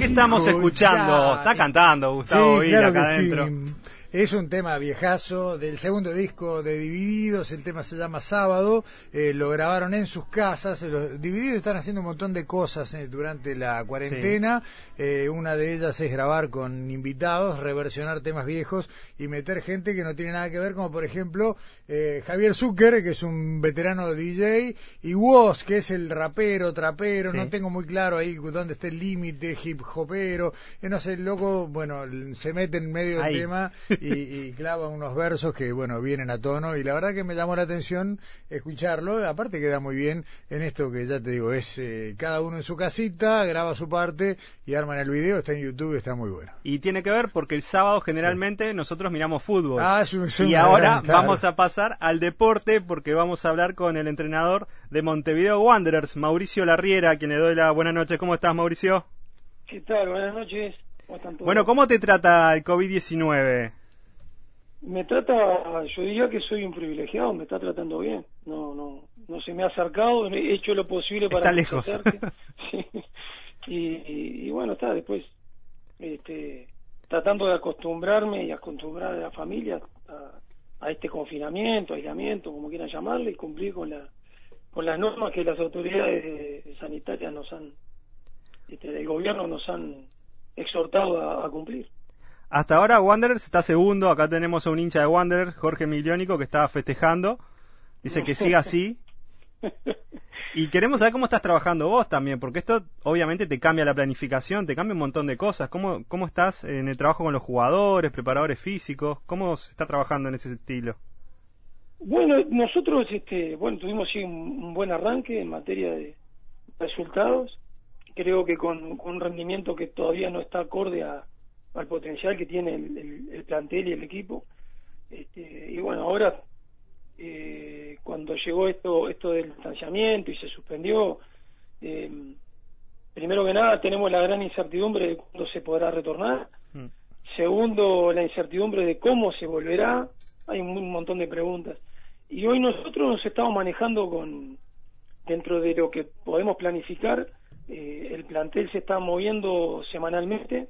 ¿Qué estamos escuchando? Está cantando Gustavo Sí, Vila claro acá adentro. sí. Es un tema viejazo del segundo disco de Divididos, el tema se llama Sábado, eh, lo grabaron en sus casas, eh, los Divididos están haciendo un montón de cosas eh, durante la cuarentena, Eh, una de ellas es grabar con invitados, reversionar temas viejos y meter gente que no tiene nada que ver, como por ejemplo eh, Javier Zucker, que es un veterano DJ, y Woz, que es el rapero, trapero, Sí. no tengo muy claro ahí dónde está el límite, hip hopero, no sé, el loco, bueno, se mete en medio del tema y, y clava unos versos que, bueno, vienen a tono y la verdad que me llamó la atención escucharlo, aparte queda muy bien en esto que ya te digo, es eh, cada uno en su casita, graba su parte y arman el video, está en YouTube, está muy bueno. Y tiene que ver porque el sábado generalmente nosotros miramos fútbol. Ah, es un- es y ahora gran, claro. vamos a pasar al deporte porque vamos a hablar con el entrenador de Montevideo Wanderers, Mauricio Larriera, a quien le doy la buena noche. ¿Cómo estás, Mauricio? ¿Qué tal? Buenas noches. ¿Cómo están todos? Bueno, ¿cómo te trata el COVID-19? Me trata, yo diría que soy un privilegiado, me está tratando bien. No, no, no se me ha acercado, he hecho lo posible para Está lejos. Sí. Y, y- y bueno, está después este, tratando de acostumbrarme y acostumbrar a la familia a, a este confinamiento, aislamiento, como quieran llamarle, y cumplir con la con las normas que las autoridades eh, sanitarias nos han, este, del gobierno nos han exhortado a- a cumplir. Hasta ahora Wanderers está segundo. Acá tenemos a un hincha de Wanderers, Jorge Miliónico, que está festejando. Dice que siga así. Y queremos saber cómo estás trabajando vos también, porque esto obviamente te cambia la planificación, te cambia un montón de cosas. ¿Cómo, cómo estás en el trabajo con los jugadores, preparadores físicos? ¿Cómo se está trabajando en ese estilo? Bueno, nosotros, este, bueno, tuvimos sí un, buen arranque en materia de resultados. Creo que con, con un rendimiento que todavía no está acorde a- al potencial que tiene el, el- el plantel y el equipo. Este, y bueno, ahora eh, cuando llegó esto esto del distanciamiento y se suspendió, eh, primero que nada tenemos la gran incertidumbre de cuándo se podrá retornar. Mm. Segundo, la incertidumbre de cómo se volverá. Hay un, un montón de preguntas. Y hoy nosotros nos estamos manejando con, dentro de lo que podemos planificar, eh, el plantel se está moviendo semanalmente,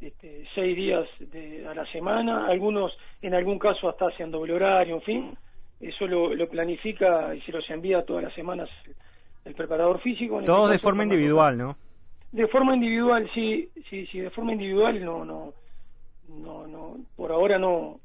este, seis días de- a la semana, algunos en algún caso hasta hacen doble horario, en fin. Eso lo, lo planifica y se los envía todas las semanas el, preparador físico. este Todos de forma individual, ¿no? de forma individual, sí, sí, sí, de forma individual no, no, no, no, por ahora no,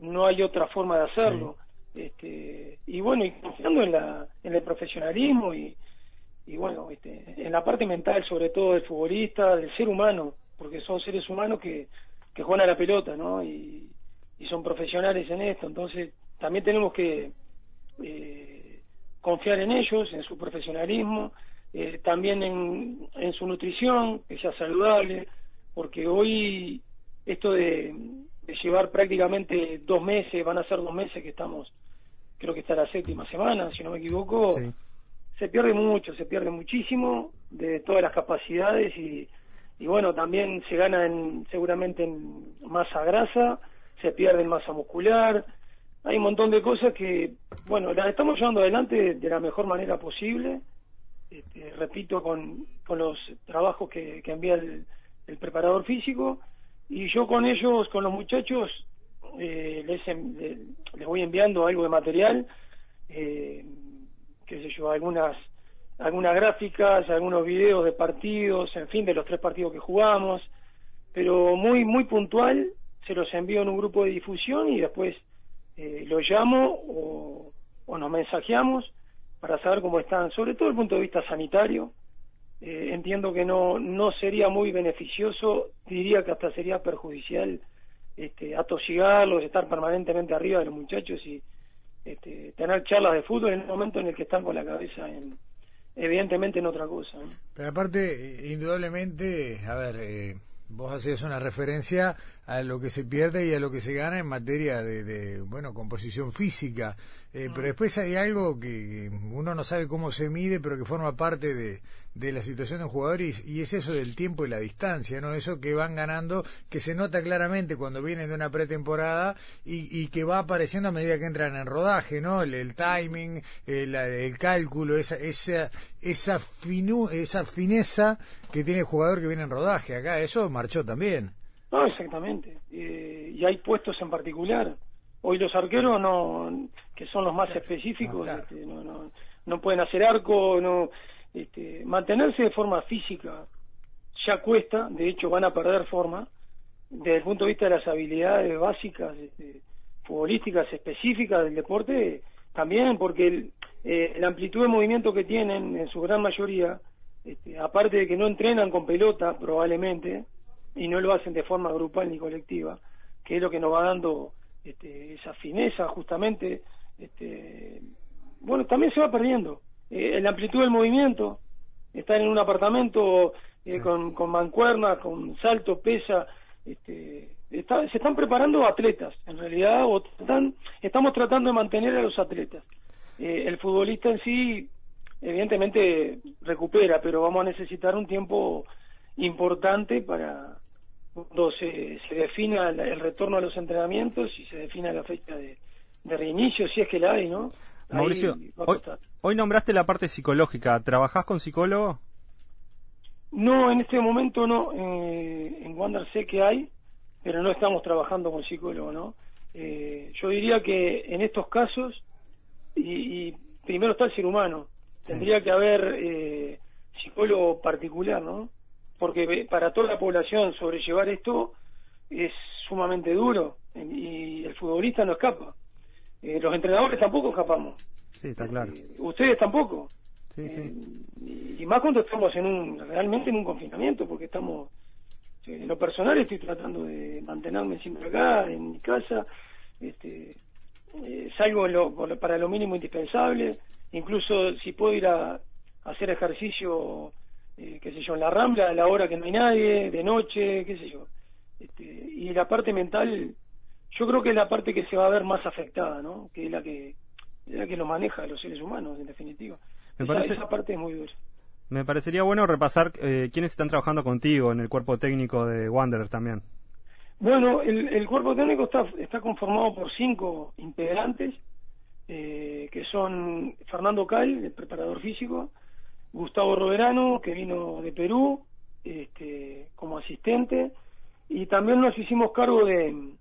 no hay otra forma de hacerlo. Este, y bueno, y confiando en la, en el profesionalismo y, y bueno, este, en la parte mental sobre todo del futbolista, del ser humano, porque son seres humanos que, que juegan a la pelota, ¿no? Y, y son profesionales en esto, entonces también tenemos que eh, confiar en ellos, en su profesionalismo, eh, también en, en su nutrición, que sea saludable, porque hoy esto de, de llevar prácticamente dos meses, van a ser dos meses que estamos, creo que está la séptima semana, si no me equivoco, Sí. se pierde mucho, se pierde muchísimo de todas las capacidades y, y bueno, también se gana en, seguramente en masa grasa, se pierde en masa muscular, hay un montón de cosas que, bueno, las estamos llevando adelante de la mejor manera posible, este, repito, con, con los trabajos que, que envía el, preparador físico, y yo con ellos, con los muchachos, eh, les, les voy enviando algo de material, eh, qué sé yo, algunas algunas gráficas, algunos videos de partidos, en fin, de los tres partidos que jugamos, pero muy muy puntual, se los envío en un grupo de difusión y después eh, los llamo o, nos mensajeamos para saber cómo están, sobre todo desde el punto de vista sanitario. Eh, entiendo que no, no sería muy beneficioso, diría que hasta sería perjudicial este, atosigarlos, estar permanentemente arriba de los muchachos y este, tener charlas de fútbol en el momento en el que están con la cabeza en, evidentemente en otra cosa. Pero aparte, eh, indudablemente, a ver, eh, vos hacías una referencia a lo que se pierde y a lo que se gana en materia de, de bueno, composición física. Eh, pero después hay algo que uno no sabe cómo se mide, pero que forma parte de, de la situación de un jugador y, y, es eso del tiempo y la distancia, ¿no? Eso que van ganando, que se nota claramente cuando vienen de una pretemporada y, y que va apareciendo a medida que entran en rodaje, ¿no? El, el timing, el, el, cálculo, esa, esa, esa, finu, esa fineza que tiene el jugador que viene en rodaje. Acá eso marchó también. No, exactamente. Eh, y hay puestos en particular. Hoy los arqueros no que son los más específicos, no, este, no, no, no, pueden hacer arco, no este, mantenerse de forma física ya cuesta, de hecho van a perder forma, desde el punto de vista de las habilidades básicas, este, futbolísticas específicas del deporte, también porque el, eh, la amplitud de movimiento que tienen en su gran mayoría, este, aparte de que no entrenan con pelota probablemente, y no lo hacen de forma grupal ni colectiva, que es lo que nos va dando este, esa fineza justamente este, bueno, también se va perdiendo. Eh, la amplitud del movimiento, estar en un apartamento eh, con, con mancuernas, con salto, pesa, este, se están preparando atletas, en realidad, o están, estamos tratando de mantener a los atletas. Eh, el futbolista en sí, evidentemente, recupera, pero vamos a necesitar un tiempo importante para cuando se, se defina el retorno a los entrenamientos y se defina la fecha de, de reinicio, si es que la hay, ¿no? Mauricio, hoy, nombraste la parte psicológica. ¿Trabajás con psicólogo? No, en este momento no. Eh, en Wander sé que hay, pero no estamos trabajando con psicólogo, ¿no? Eh, yo diría que en estos casos, y, primero está el ser humano, tendría que haber eh, psicólogo particular, ¿no? Porque para toda la población sobrellevar esto es sumamente duro y el futbolista no escapa. Eh, los entrenadores tampoco escapamos. Sí, está claro. Eh, ustedes tampoco. Sí, sí. Eh, y, más cuando estamos en un realmente en un confinamiento, porque estamos en lo personal estoy tratando de mantenerme siempre acá en mi casa, este, salgo para lo mínimo indispensable, incluso si puedo ir a, hacer ejercicio, qué sé yo, en la rambla a la hora que no hay nadie, de noche, qué sé yo. Este, y la parte mental yo creo que es la parte que se va a ver más afectada, ¿no? Que es la que, la que lo maneja a los seres humanos, en definitiva. Me esa, parece... esa parte es muy dura. Me parecería bueno repasar eh, quiénes están trabajando contigo en el cuerpo técnico de Wanderer también. Bueno, el, el cuerpo técnico está, está conformado por cinco integrantes, eh, que son Fernando Cal, el preparador físico, Gustavo Roverano, que vino de Perú este, como asistente, y también nos hicimos cargo de,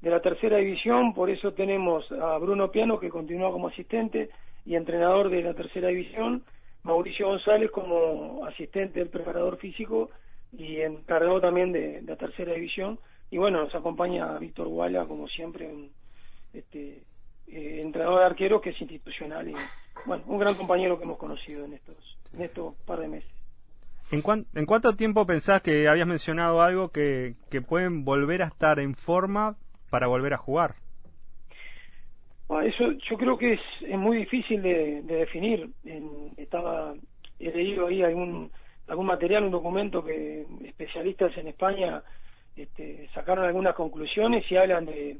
de la tercera división, por eso tenemos a Bruno Piano que continúa como asistente y entrenador de la tercera división, Mauricio González como asistente del preparador físico y encargado también de, la tercera división. Y bueno, nos acompaña Víctor Guala como siempre, un este, eh, entrenador de arqueros que es institucional y bueno, un gran compañero que hemos conocido en estos, en estos par de meses. ¿En, ¿En cuánto tiempo pensás que habías mencionado algo que, que pueden volver a estar en forma para volver a jugar? Ah, eso yo creo que es, es muy difícil de, definir. estaba he leído ahí algún algún material, un documento que especialistas en España este, sacaron algunas conclusiones y hablan de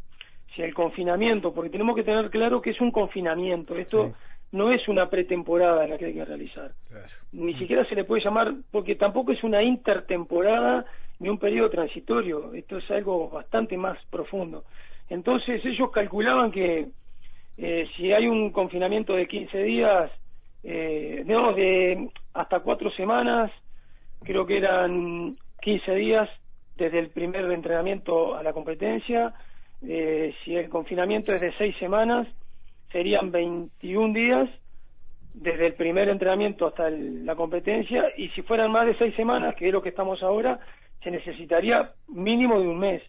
si el confinamiento, porque tenemos que tener claro que es un confinamiento. Esto no es una pretemporada la que hay que realizar. Ni siquiera se le puede llamar, porque tampoco es una intertemporada ni un periodo transitorio, esto es algo bastante más profundo. Entonces ellos calculaban que eh, si hay un confinamiento de 15 días, eh, digamos de hasta cuatro semanas, creo que eran 15 días desde el primer entrenamiento a la competencia, eh, si el confinamiento es de seis semanas, serían 21 días desde el primer entrenamiento hasta la competencia y si fueran más de seis semanas, que es lo que estamos ahora, se necesitaría mínimo de un mes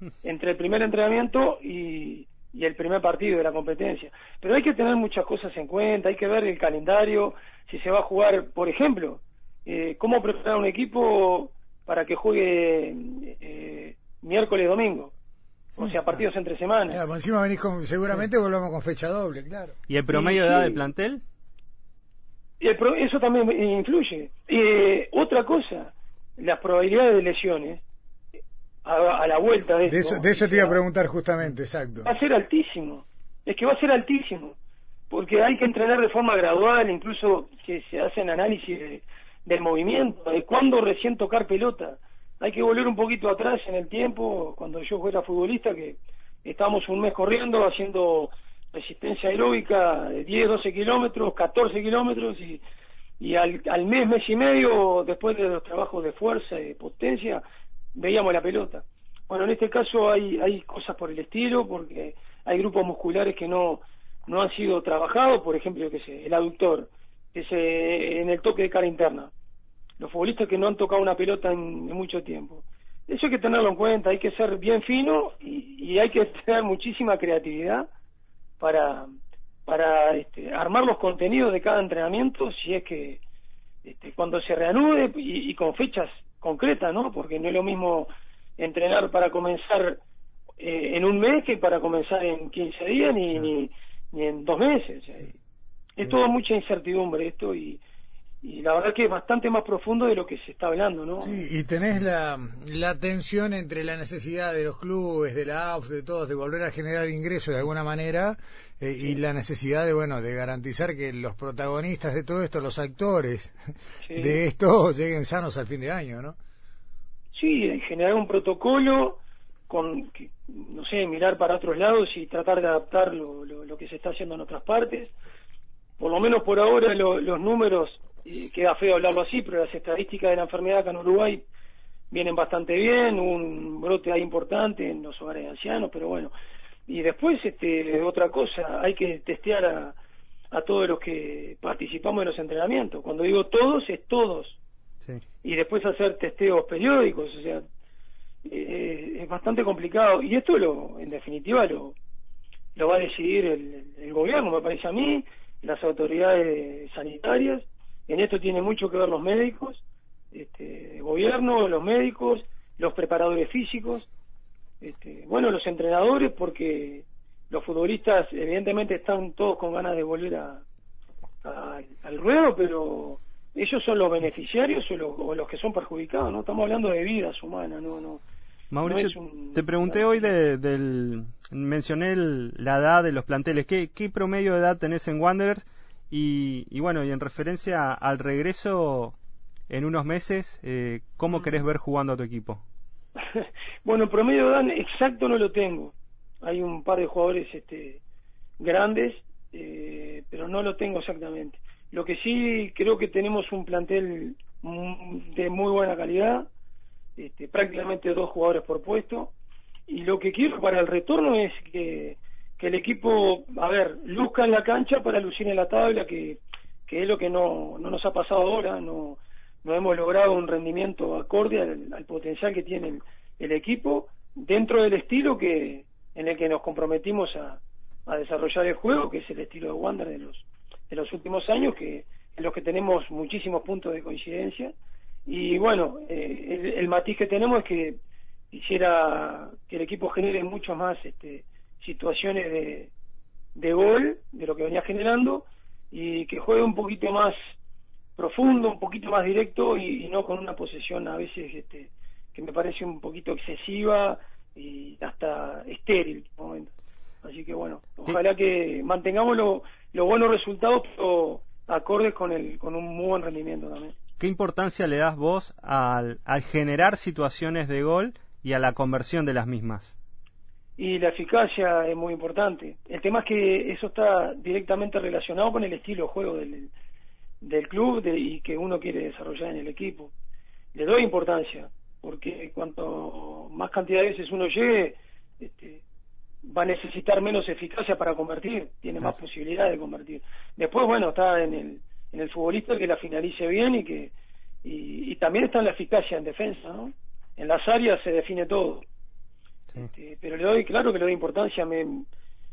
entre el primer entrenamiento y, el primer partido de la competencia. Pero hay que tener muchas cosas en cuenta, hay que ver el calendario, si se va a jugar, por ejemplo, eh, cómo preparar un equipo para que juegue eh, miércoles, domingo. O sea, partidos entre semanas. Claro, encima venís con, seguramente volvemos con fecha doble, claro. ¿Y el promedio de edad del plantel? eso también influye. Eh, otra cosa, las probabilidades de lesiones a, la vuelta de, de eso. De eso te iba a preguntar justamente, exacto. Va a ser altísimo, es que va a ser altísimo, porque hay que entrenar de forma gradual, incluso que se hacen análisis del movimiento, de cuándo recién tocar pelota. Hay que volver un poquito atrás en el tiempo, cuando yo era futbolista, que estábamos un mes corriendo, haciendo resistencia aeróbica de 10, 12 kilómetros, 14 kilómetros y, y al, al mes, mes y medio, después de los trabajos de fuerza y de potencia, veíamos la pelota. Bueno, en este caso hay, hay cosas por el estilo, porque hay grupos musculares que no, no han sido trabajados, por ejemplo, que el aductor, que se, en el toque de cara interna. Los futbolistas que no han tocado una pelota en, mucho tiempo. Eso hay que tenerlo en cuenta, hay que ser bien fino y, y hay que tener muchísima creatividad para, para este, armar los contenidos de cada entrenamiento si es que este, cuando se reanude y, con fechas concretas, ¿no? Porque no es lo mismo entrenar para comenzar eh, en un mes que para comenzar en 15 días ni, ni, ni en dos meses. Es todo mucha incertidumbre esto y, y la verdad que es bastante más profundo de lo que se está hablando, ¿no? Sí, y tenés la, la tensión entre la necesidad de los clubes, de la AUF, de todos, de volver a generar ingresos de alguna manera eh, y la necesidad de, bueno, de garantizar que los protagonistas de todo esto, los actores de esto, lleguen sanos al fin de año, ¿no? Sí, generar un protocolo con, no sé, mirar para otros lados y tratar de adaptar lo, lo, que se está haciendo en otras partes. Por lo menos por ahora los números queda feo hablarlo así, pero las estadísticas de la enfermedad acá en Uruguay vienen bastante bien, un brote ahí importante en los hogares de ancianos, pero bueno. Y después, este, otra cosa, hay que testear a, a todos los que participamos en los entrenamientos. Cuando digo todos, es todos. Y después hacer testeos periódicos, o sea, eh, es bastante complicado. Y esto, lo, en definitiva, lo, lo va a decidir el, el gobierno, me parece a mí, las autoridades sanitarias en esto tiene mucho que ver los médicos, este, el gobierno, los médicos, los preparadores físicos, este, bueno, los entrenadores, porque los futbolistas evidentemente están todos con ganas de volver a, al ruedo, pero ellos son los beneficiarios o los, que son perjudicados, no estamos hablando de vidas humanas, no, no. Mauricio, te pregunté hoy de, del, mencioné la edad de los planteles, ¿Qué, ¿qué promedio de edad tenés en Wanderers y, bueno, y en referencia al regreso en unos meses, eh, ¿cómo querés ver jugando a tu equipo? bueno, promedio edad exacto no lo tengo. Hay un par de jugadores este, grandes, eh, pero no lo tengo exactamente. Lo que sí creo que tenemos un plantel de muy buena calidad, este, prácticamente dos jugadores por puesto. Y lo que quiero para el retorno es que que el equipo, a ver, luzca en la cancha para lucir en la tabla, que, que es lo que no, no nos ha pasado ahora, no, no hemos logrado un rendimiento acorde al, potencial que tiene el, equipo dentro del estilo que en el que nos comprometimos a, a desarrollar el juego, que es el estilo de Wander de los, de los últimos años, que en los que tenemos muchísimos puntos de coincidencia. Y bueno, eh, el, el, matiz que tenemos es que quisiera que el equipo genere mucho más este, situaciones de, de gol, de lo que venía generando, y que juegue un poquito más profundo, un poquito más directo y, no con una posesión a veces este, que me parece un poquito excesiva y hasta estéril Así que bueno, ojalá que mantengamos los buenos resultados, pero acordes con, el, con un muy buen rendimiento también. ¿Qué importancia le das vos al, al generar situaciones de gol y a la conversión de las mismas? Y la eficacia es muy importante. El tema es que eso está directamente relacionado con el estilo de juego del, del club y que uno quiere desarrollar en el equipo. Le doy importancia, porque cuanto más cantidad de veces uno llegue, este, va a necesitar menos eficacia para convertir, tiene más posibilidad de convertir. Después, bueno, está en el, en el futbolista que la finalice bien y que y, y también está en la eficacia en defensa, ¿no? En las áreas se define todo. Este, pero le doy, claro que le doy importancia, me,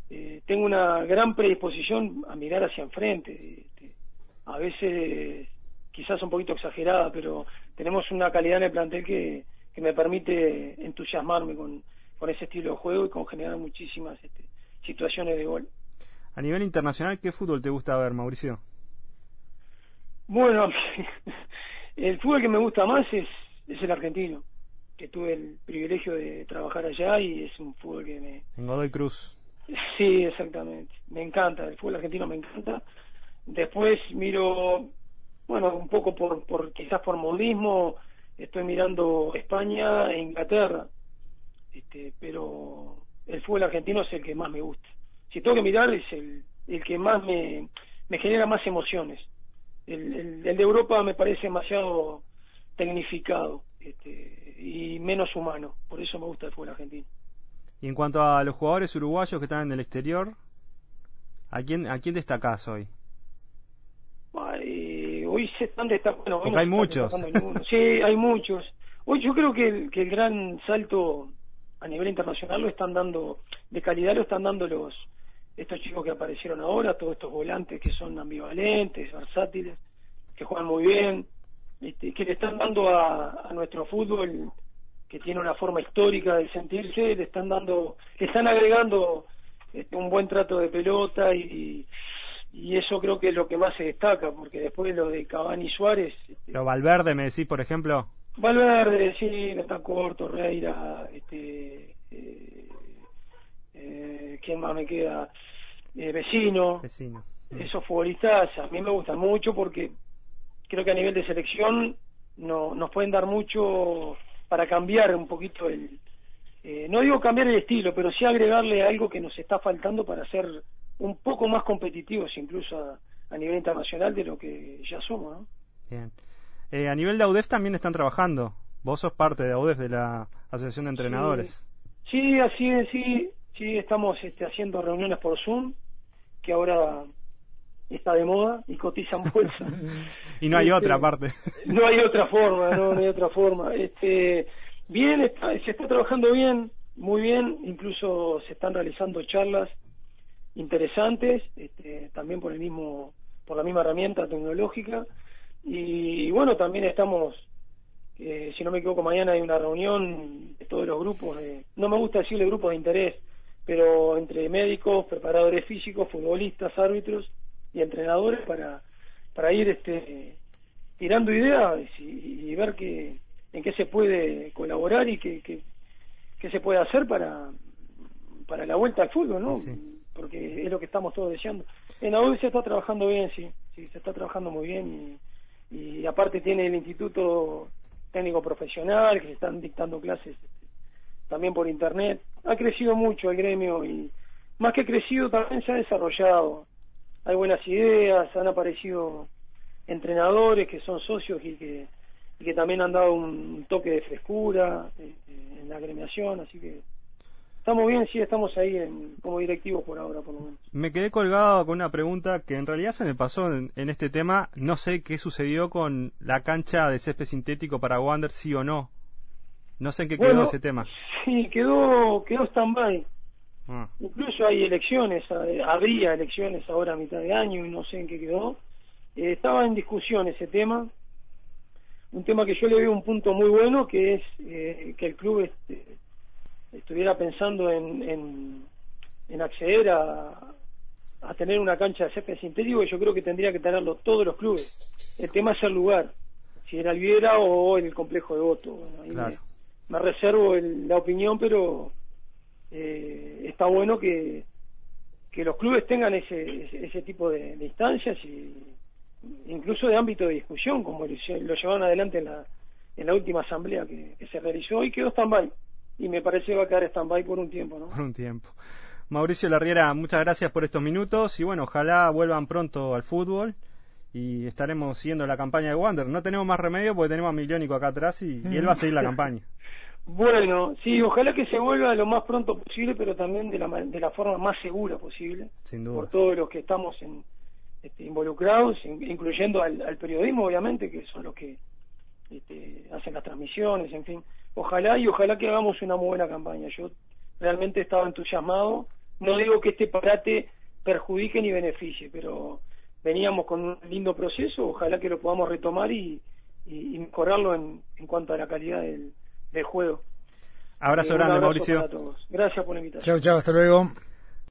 eh, tengo una gran predisposición a mirar hacia enfrente. Este, a veces quizás un poquito exagerada, pero tenemos una calidad en el plantel que, que me permite entusiasmarme con, con ese estilo de juego y con generar muchísimas este, situaciones de gol. A nivel internacional, ¿qué fútbol te gusta ver, Mauricio? Bueno, el fútbol que me gusta más es, es el argentino que tuve el privilegio de trabajar allá y es un fútbol que me... En Godoy Cruz. Sí, exactamente. Me encanta, el fútbol argentino me encanta. Después miro, bueno, un poco por, por quizás por modismo, estoy mirando España e Inglaterra, este, pero el fútbol argentino es el que más me gusta. Si tengo que mirar, es el, el que más me, me genera más emociones. El, el, el de Europa me parece demasiado tecnificado este, y menos humano, por eso me gusta el fútbol argentino. Y en cuanto a los jugadores uruguayos que están en el exterior, ¿a quién, a quién destacás hoy? hoy se están destacando. Hay muchos. Sí, hay muchos. Hoy yo creo que el, que el gran salto a nivel internacional lo están dando, de calidad lo están dando los estos chicos que aparecieron ahora, todos estos volantes que son ambivalentes, versátiles, que juegan muy bien, este, que le están dando a, a nuestro fútbol que tiene una forma histórica de sentirse, le están dando, le están agregando este, un buen trato de pelota y, y eso creo que es lo que más se destaca, porque después lo de Cavani y Suárez... Este, ¿Lo Valverde me decís, por ejemplo? Valverde, sí, está corto, Reira, este, eh, eh, ¿quién más me queda? Eh, vecino. Vecino. Esos futbolistas a mí me gustan mucho porque creo que a nivel de selección no, nos pueden dar mucho para cambiar un poquito el... Eh, no digo cambiar el estilo, pero sí agregarle algo que nos está faltando para ser un poco más competitivos incluso a, nivel internacional de lo que ya somos, ¿no? Bien. Eh, a nivel de AUDEF también están trabajando. Vos sos parte de AUDEF, de la Asociación de Entrenadores. Sí, así es, sí. Sí, estamos este, haciendo reuniones por Zoom, que ahora está de moda y cotizan bolsa. y no hay este, otra parte. no hay otra forma, no, no hay otra forma. Este, bien, se está trabajando bien, muy bien, incluso se están realizando charlas interesantes, este, también por el mismo, por la misma herramienta tecnológica. Y, bueno, también estamos, eh, si no me equivoco, mañana hay una reunión de todos los grupos, no me gusta decirle grupos de interés, pero entre médicos, preparadores físicos, futbolistas, árbitros y entrenadores para, para ir este, tirando ideas y, ver que, en qué se puede colaborar y qué, qué, qué se puede hacer para, para la vuelta al fútbol, ¿no? porque es lo que estamos todos deseando. En AUD se está trabajando bien, sí, sí, se está trabajando muy bien y, y aparte tiene el Instituto Técnico Profesional que se están dictando clases este, también por internet. Ha crecido mucho el gremio y más que crecido también se ha desarrollado. Hay buenas ideas, han aparecido entrenadores que son socios y que, y que también han dado un toque de frescura este, en la agremiación, así que Estamos bien, sí, estamos ahí en, como directivos por ahora, por lo menos. Me quedé colgado con una pregunta que en realidad se me pasó en, este tema. No sé qué sucedió con la cancha de césped sintético para Wander, sí o no. No sé en qué quedó ese tema. Sí, quedó, quedó stand-by. Ah. Incluso hay elecciones, eh, habría elecciones ahora a mitad de año y no sé en qué quedó. Eh, estaba en discusión ese tema. Un tema que yo le veo un punto muy bueno, que es eh, que el club este, estuviera pensando en, en, acceder a, a tener una cancha de césped sintético, yo creo que tendría que tenerlo todos los clubes. El tema es el lugar, si era Alviera o el complejo de voto. me, reservo la opinión, pero eh, está bueno que, que los clubes tengan ese, ese, tipo de, instancias y incluso de ámbito de discusión, como lo, llevaron adelante en la, en la última asamblea que, que se realizó y quedó stand-by y me parece que va a quedar stand-by por un tiempo, ¿no? Por un tiempo. Mauricio Larriera, muchas gracias por estos minutos y bueno, ojalá vuelvan pronto al fútbol y estaremos siguiendo la campaña de Wander. No tenemos más remedio porque tenemos a Miliónico acá atrás y, él va a seguir la campaña. Bueno, sí, ojalá que se vuelva lo más pronto posible, pero también de la, de la forma más segura posible. Sin duda. Por todos los que estamos en, este, involucrados, incluyendo al, al, periodismo, obviamente, que son los que este, hacen las transmisiones, en fin ojalá y ojalá que hagamos una muy buena campaña. Yo realmente estaba entusiasmado. No digo que este parate perjudique ni beneficie, pero veníamos con un lindo proceso, ojalá que lo podamos retomar y, y, mejorarlo en, en, cuanto a la calidad del, del juego. Abrazo eh, grande, Mauricio. Gracias por la invitación. Chao, chao, hasta luego.